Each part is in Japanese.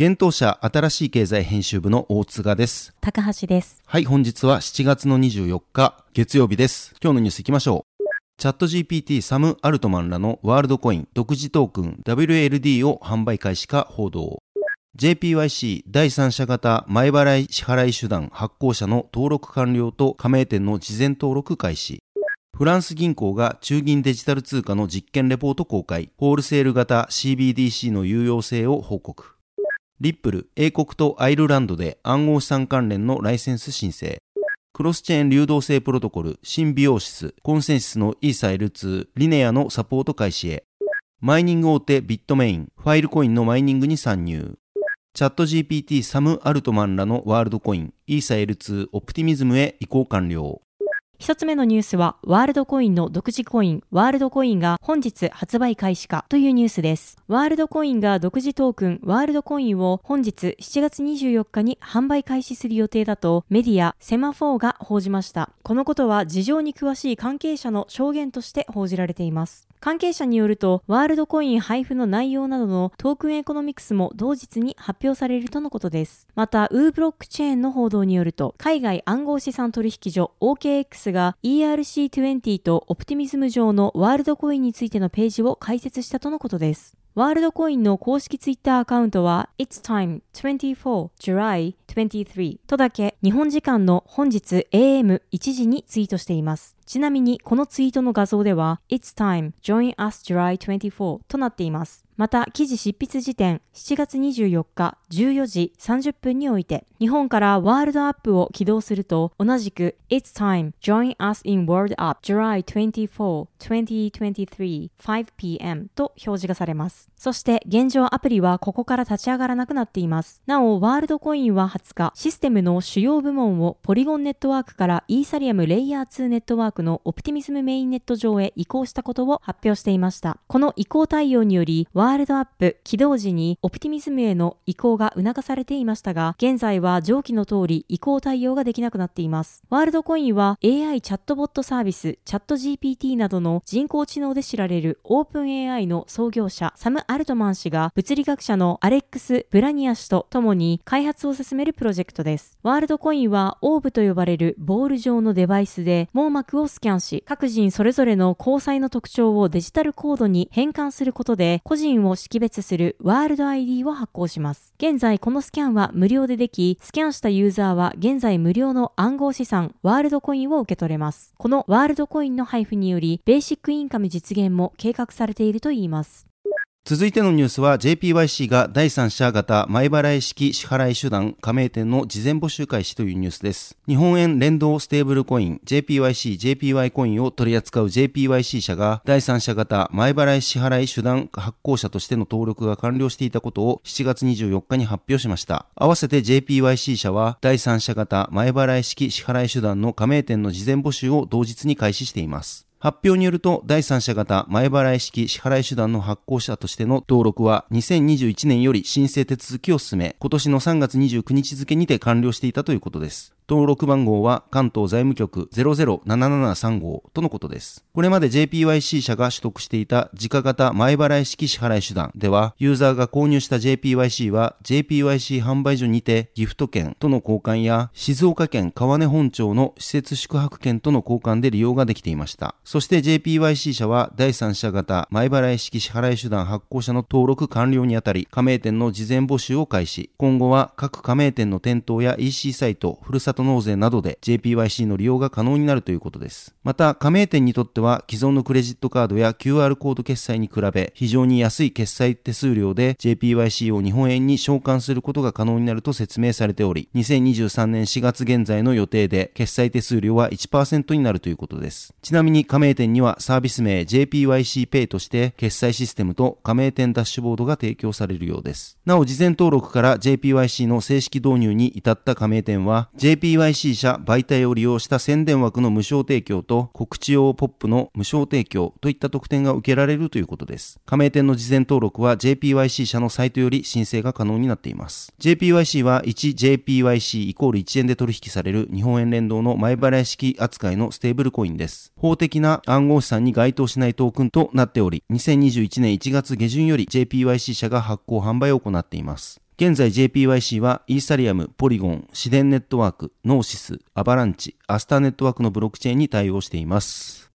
現当社新しい経済編集部の大塚です。高橋です。はい、本日は7月の24日月曜日です。今日のニュース行きましょう。チャット GPT サム・アルトマンらのワールドコイン独自トークン WLD を販売開始か報道。JPYC 第三者型前払い支払い手段発行者の登録完了と加盟店の事前登録開始。フランス銀行が中銀デジタル通貨の実験レポート公開。ホールセール型 CBDC の有用性を報告。リップル、英国とアイルランドで暗号資産関連のライセンス申請。クロスチェーン流動性プロトコル、シンビオーシス、コンセンシスのイーサ L2、リネアのサポート開始へ。マイニング大手ビットメイン、ファイルコインのマイニングに参入。チャット GPT サム・アルトマンらのワールドコイン、イーサ L2 オプティミズムへ移行完了。一つ目のニュースは、ワールドコインの独自コイン、ワールドコインが本日発売開始かというニュースです。ワールドコインが独自トークン、ワールドコインを本日7月24日に販売開始する予定だとメディアセマフォーが報じました。このことは事情に詳しい関係者の証言として報じられています。関係者によると、ワールドコイン配布の内容などのトークンエコノミクスも同日に発表されるとのことです。また、ウーブロックチェーンの報道によると、海外暗号資産取引所 OKX が ERC20 とオプティミズム上のワールドコインについてのページを開設したとのことです。ワールドコインの公式ツイッターアカウントは It's time 24 July 23とだけ日本時間の本日 AM1 時にツイートしています。ちなみにこのツイートの画像では It's time join us July 24となっています。また記事執筆時点7月24日14時30分において日本からワールドアップを起動すると同じく It's time join us in World Up July 24 2023 5pm と表示がされます。そして現状アプリはここから立ち上がらなくなっています。なお、ワールドコインは20日、システムの主要部門をポリゴンネットワークからイーサリアムレイヤー2ネットワークのオプティミズムメインネット上へ移行したことを発表していました。この移行対応により、ワールドアップ起動時にオプティミズムへの移行が促されていましたが、現在は上記の通り移行対応ができなくなっています。ワールドコインは AI チャットボットサービス、チャット GPT などの人工知能で知られるオープン AI の創業者、サム・アルトマン氏が物理学者のアレックス・ブラニア氏と共に開発を進めるプロジェクトです。ワールドコインはオーブと呼ばれるボール状のデバイスで網膜をスキャンし、各人それぞれの交際の特徴をデジタルコードに変換することで個人を識別するワールド ID を発行します。現在このスキャンは無料ででき、スキャンしたユーザーは現在無料の暗号資産ワールドコインを受け取れます。このワールドコインの配布により、ベーシックインカム実現も計画されているといいます。続いてのニュースは JPYC が第三者型前払い式支払い手段加盟店の事前募集開始というニュースです。日本円連動ステーブルコイン JPYC、JPY コインを取り扱う JPYC 社が第三者型前払い支払い手段発行者としての登録が完了していたことを7月24日に発表しました。合わせて JPYC 社は第三者型前払い式支払い手段の加盟店の事前募集を同日に開始しています。発表によると、第三者型前払い式支払い手段の発行者としての登録は、2021年より申請手続きを進め、今年の3月29日付にて完了していたということです。登録番号は関東財務局007735とのことです。これまで JPYC 社が取得していた自家型前払い式支払い手段では、ユーザーが購入した JPYC は JPYC 販売所にてギフト券との交換や静岡県川根本町の施設宿泊券との交換で利用ができていました。そして JPYC 社は第三者型前払い式支払い手段発行者の登録完了にあたり、加盟店の事前募集を開始。今後は各加盟店の店頭や EC サイト、ふるさと納税などで JPYC の利用が可能になるということです。また、加盟店にとっては既存のクレジットカードや QR コード決済に比べ、非常に安い決済手数料で JPYC を日本円に償還することが可能になると説明されており、2023年4月現在の予定で決済手数料は1%になるということです。ちなみに加盟店にはサービス名 JPYCPay として決済システムと加盟店ダッシュボードが提供されるようです。なお、事前登録から JPYC の正式導入に至った加盟店は PYC 社媒体を利用した宣伝枠の無償提供と告知用ポップの無償提供といった特典が受けられるということです。加盟店の事前登録は JPYC 社のサイトより申請が可能になっています。JPYC は 1JPYC イコール1円で取引される日本円連動の前払い式扱いのステーブルコインです。法的な暗号資産に該当しないトークンとなっており、2021年1月下旬より JPYC 社が発行販売を行っています。現在 JPYC はイーサリアム、ポリゴン、シデンネットワーク、ノーシス、アバランチ、アスターネットワークのブロックチェーンに対応しています。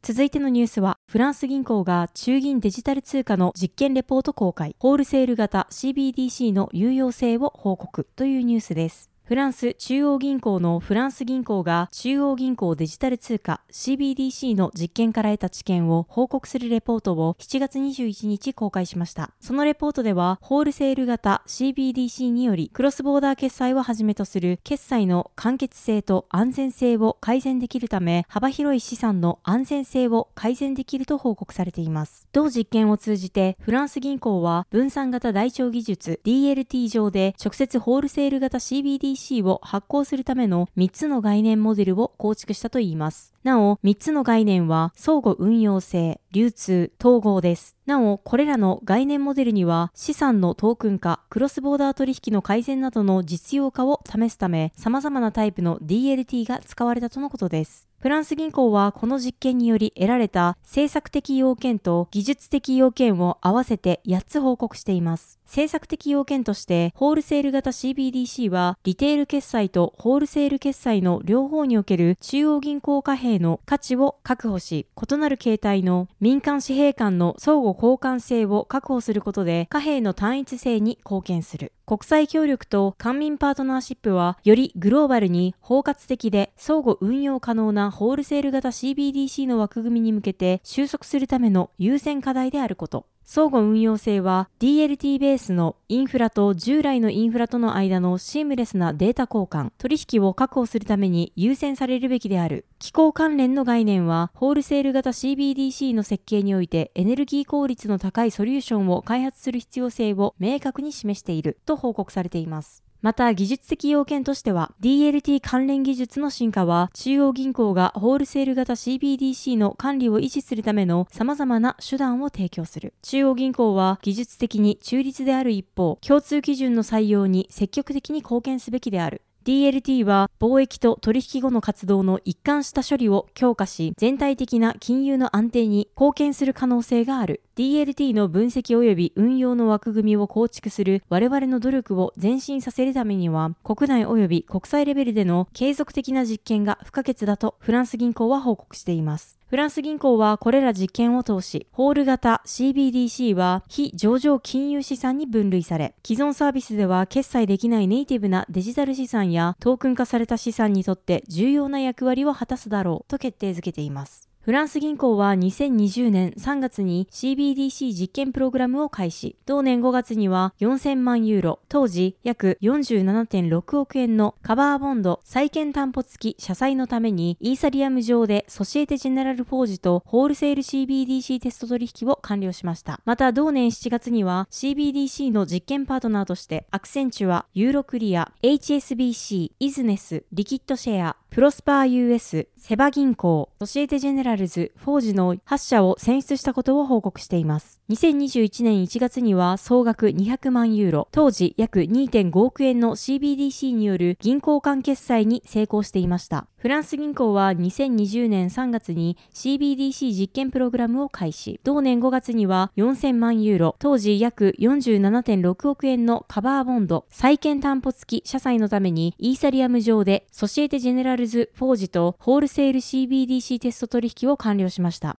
続いてのニュースは、フランス銀行が中銀デジタル通貨の実験レポート公開、ホールセール型 CBDC の有用性を報告というニュースです。フランス中央銀行のフランス銀行が中央銀行デジタル通貨 CBDC の実験から得た知見を報告するレポートを7月21日公開しました。そのレポートでは、ホールセール型 CBDC によりクロスボーダー決済をはじめとする決済の簡潔性と安全性を改善できるため、幅広い資産の安全性を改善できると報告されています。同実験を通じて、フランス銀行は分散型台帳技術 DLT 上で直接ホールセール型 CBDC EC を発行するための3つの概念モデルを構築したといいます。なお、3つの概念は相互運用性、流通、統合です。なお、これらの概念モデルには資産のトークン化、クロスボーダー取引の改善などの実用化を試すため、様々なタイプの DLT が使われたとのことです。フランス銀行はこの実験により得られた政策的要件と技術的要件を合わせて8つ報告しています。政策的要件として、ホールセール型 CBDC は、リテール決済とホールセール決済の両方における中央銀行貨幣の価値を確保し、異なる形態の民間紙幣間の相互交換性を確保することで、貨幣の単一性に貢献する。国際協力と官民パートナーシップは、よりグローバルに包括的で相互運用可能なホールセール型 CBDC の枠組みに向けて収束するための優先課題であること。相互運用性は DLT ベースのインフラと従来のインフラとの間のシームレスなデータ交換、取引を確保するために優先されるべきである。気候関連の概念は、ホールセール型 CBDC の設計においてエネルギー効率の高いソリューションを開発する必要性を明確に示していると報告されています。また技術的要件としては DLT 関連技術の進化は中央銀行がホールセール型 CBDC の管理を維持するための様々な手段を提供する。中央銀行は技術的に中立である一方、共通基準の採用に積極的に貢献すべきである。DLT は貿易と取引後の活動の一貫した処理を強化し、全体的な金融の安定に貢献する可能性がある。DLT の分析及び運用の枠組みを構築する我々の努力を前進させるためには、国内及び国際レベルでの継続的な実験が不可欠だとフランス銀行は報告しています。フランス銀行はこれら実験を通し、ホール型 CBDC は非上場金融資産に分類され、既存サービスでは決済できないネイティブなデジタル資産やトークン化された資産にとって重要な役割を果たすだろうと決定づけています。フランス銀行は2020年3月に CBDC 実験プログラムを開始。同年5月には4000万ユーロ、当時約47.6億円のカバーボンド債券担保付き社債のためにイーサリアム上でソシエテジェネラルフォージとホールセール CBDC テスト取引を完了しました。また同年7月には CBDC の実験パートナーとしてアクセンチュア、ユーロクリア、HSBC、イズネス、リキッドシェア、プロスパー US、セバ銀行、ソシエテジェネラルズ、フォージの8社を選出したことを報告しています。2021年1月には総額200万ユーロ、当時約2.5億円の CBDC による銀行間決済に成功していました。フランス銀行は2020年3月に CBDC 実験プログラムを開始。同年5月には4000万ユーロ、当時約47.6億円のカバーボンド、債券担保付き社債のためにイーサリアム上でソシエテジェネラルルズ・フォージとホールセール CBDC テスト取引を完了しました。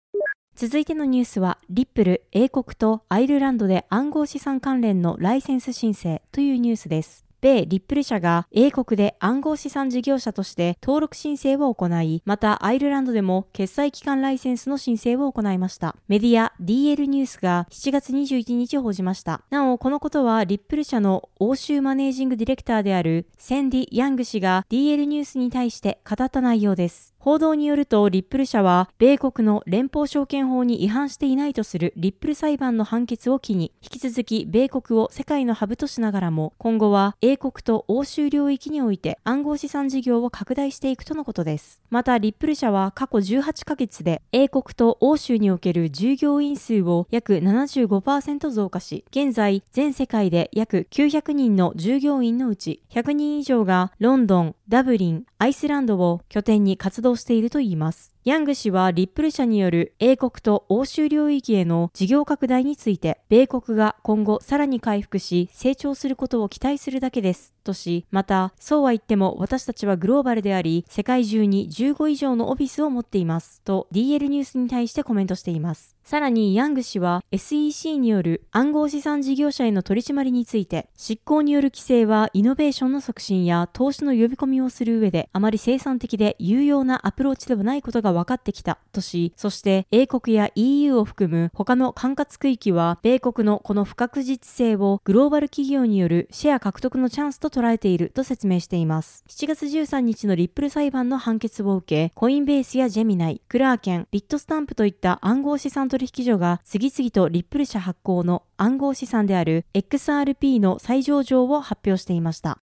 続いてのニュースは、リップル、英国とアイルランドで暗号資産関連のライセンス申請というニュースです。米リップル社が英国で暗号資産事業者として登録申請を行い、またアイルランドでも決済機関ライセンスの申請を行いました。メディア DL ニュースが7月21日報じました。なお、このことはリップル社の欧州マネージングディレクターであるセンディ・ヤング氏が DL ニュースに対して語った内容です。報道によると、リップル社は、米国の連邦証券法に違反していないとするリップル裁判の判決を機に、引き続き米国を世界のハブとしながらも、今後は英国と欧州領域において暗号資産事業を拡大していくとのことです。また、リップル社は過去18ヶ月で、英国と欧州における従業員数を約75%増加し、現在、全世界で約900人の従業員のうち、100人以上がロンドン、ダブリン、アイスランドを拠点に活動しているといいます。ヤング氏はリップル社による英国と欧州領域への事業拡大について、米国が今後さらに回復し成長することを期待するだけです。とし、また、そうは言っても私たちはグローバルであり、世界中に15以上のオフィスを持っています。と DL ニュースに対してコメントしています。さらにヤング氏は SEC による暗号資産事業者への取り締まりについて、執行による規制はイノベーションの促進や投資の呼び込みをする上であまり生産的で有用なアプローチではないことが分かってきたとし、そして英国や EU を含む他の管轄区域は米国のこの不確実性をグローバル企業によるシェア獲得のチャンスと捉えていると説明しています。7月13日のリップル裁判の判決を受け、コインベースやジェミナイ、クラーケン、ビットスタンプといった暗号資産取引所が次々とリップル社発行の暗号資産である XRP の再上場を発表していました。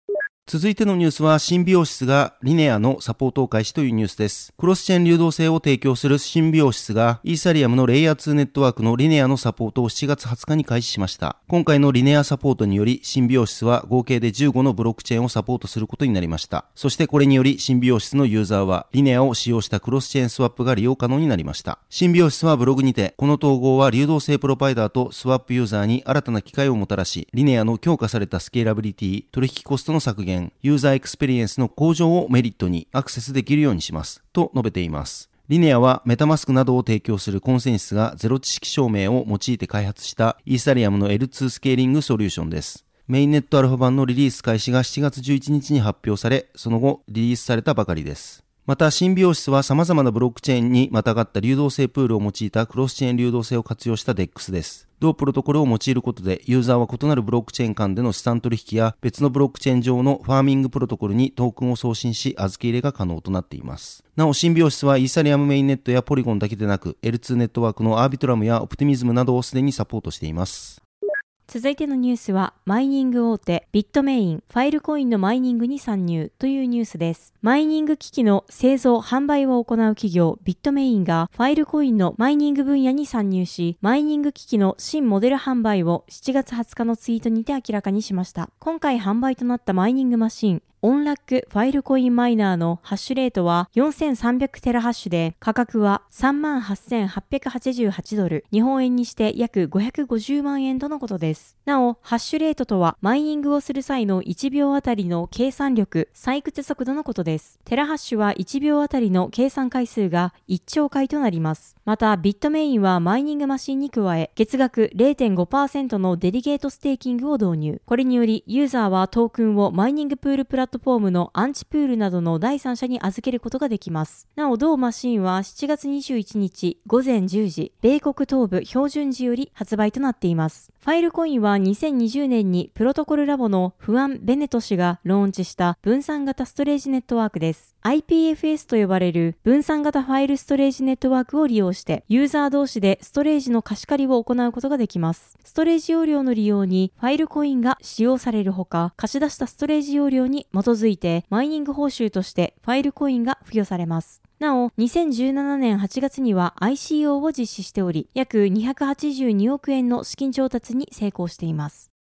続いてのニュースは、シンビオシスがリネアのサポートを開始というニュースです。クロスチェーン流動性を提供するシンビオシスが、イーサリアムのレイヤー2ネットワークのリネアのサポートを7月20日に開始しました。今回のリネアサポートにより、シンビオシスは合計で15のブロックチェーンをサポートすることになりました。そしてこれにより、シンビオシスのユーザーは、リネアを使用したクロスチェーンスワップが利用可能になりました。シンビオシスはブログにて、この統合は流動性プロバイダーとスワップユーザーに新たな機会をもたらし、リネアの強化されたスケーラビリティ、取引コストの削減、ユーザーエクスペリエンスの向上をメリットにアクセスできるようにします。と述べています。リネアはメタマスクなどを提供するコンセンシスがゼロ知識証明を用いて開発したイーサリアムの L2 スケーリングソリューションです。メインネットアルファ版のリリース開始が7月11日に発表され、その後リリースされたばかりです。また、新美容室は様々なブロックチェーンにまたがった流動性プールを用いたクロスチェーン流動性を活用した DEX です。同プロトコルを用いることで、ユーザーは異なるブロックチェーン間での資産取引や別のブロックチェーン上のファーミングプロトコルにトークンを送信し、預け入れが可能となっています。なお、新美容室はイーサリアムメインネットやポリゴンだけでなく、L2 ネットワークのアービトラムやオプティミズムなどをすでにサポートしています。続いてのニュースは、マイニング大手ビットメイン、ファイルコインのマイニングに参入というニュースです。マイニング機器の製造、販売を行う企業ビットメインがファイルコインのマイニング分野に参入し、マイニング機器の新モデル販売を7月20日のツイートにて明らかにしました。今回販売となったマイニングマシン、オンラックファイルコインマイナーのハッシュレートは4300テラハッシュで価格は38,888ドル、日本円にして約550万円とのことです。なお、ハッシュレートとはマイニングをする際の1秒あたりの計算力、採掘速度のことです。テラハッシュは1秒あたりの計算回数が1兆回となります。また、ビットメインはマイニングマシンに加え、月額0.5%のデリゲートステーキングを導入。これにより、ユーザーはトークンをマイニングプールプラットフォームのアントプールなどの第三者に預けることができます。なお、同マシンは7月21日午前10時、米国東部標準時より発売となっています。ファイルコインは2020年にプロトコルラボのフアン・ベネト氏がローンチした分散型ストレージネットワークです。IPFS と呼ばれる分散型ファイルストレージネットワークを利用して、ユーザー同士でストレージの貸し借りを行うことができます。ストレージ容量の利用にファイルコインが使用されるほか、貸し出したストレージ容量に基づいて、マイニング報酬としてファイルコインが付与されます。なお、2017年8月には ICO を実施しており、約282億円の資金調達に成功しています。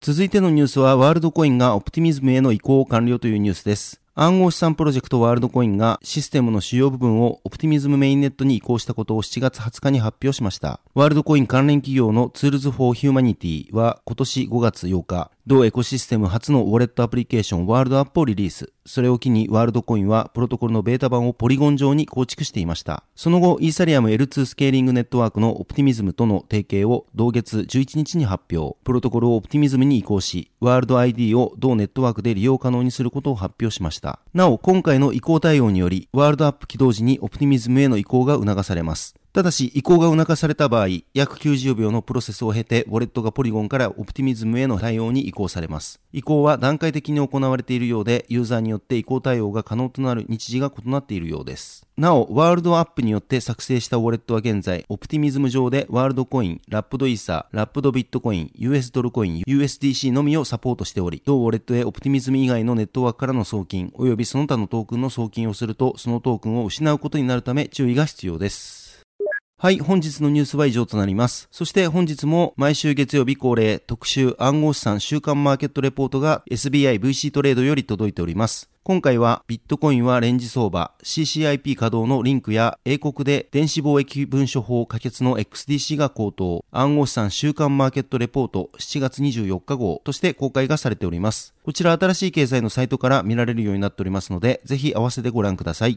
続いてのニュースは、ワールドコインがオプティミズムへの移行を完了というニュースです。暗号資産プロジェクトワールドコインがシステムの主要部分をオプティミズムメインネットに移行したことを7月20日に発表しました。ワールドコイン関連企業のツールズフォーヒューマニティは今年5月8日、同エコシステム初のウォレットアプリケーションワールドアップをリリース。それを機にワールドコインはプロトコルのベータ版をポリゴン上に構築していました。その後、イーサリアム L2 スケーリングネットワークのオプティミズムとの提携を同月11日に発表。プロトコルをオプティミズムに移行し、ワールド ID を同ネットワークで利用可能にすることを発表しました。なお、今回の移行対応により、ワールドアップ起動時にオプティミズムへの移行が促されます。ただし、移行が促された場合、約90秒のプロセスを経て、ウォレットがポリゴンからオプティミズムへの対応に移行されます。移行は段階的に行われているようで、ユーザーによって移行対応が可能となる日時が異なっているようです。なお、ワールドアップによって作成したウォレットは現在、オプティミズム上でワールドコイン、ラップドイーサー、ラップドビットコイン、US ドルコイン、USDC のみをサポートしており、同ウォレットへオプティミズム以外のネットワークからの送金、及びその他のトークンの送金をすると、そのトークンを失うことになるため注意が必要です。はい、本日のニュースは以上となります。そして本日も毎週月曜日恒例特集暗号資産週間マーケットレポートが SBI VC トレードより届いております。今回はビットコインはレンジ相場、CCIP 稼働のリンクや英国で電子貿易文書法可決の XDC が高騰、暗号資産週間マーケットレポート7月24日号として公開がされております。こちら新しい経済のサイトから見られるようになっておりますので、ぜひ合わせてご覧ください。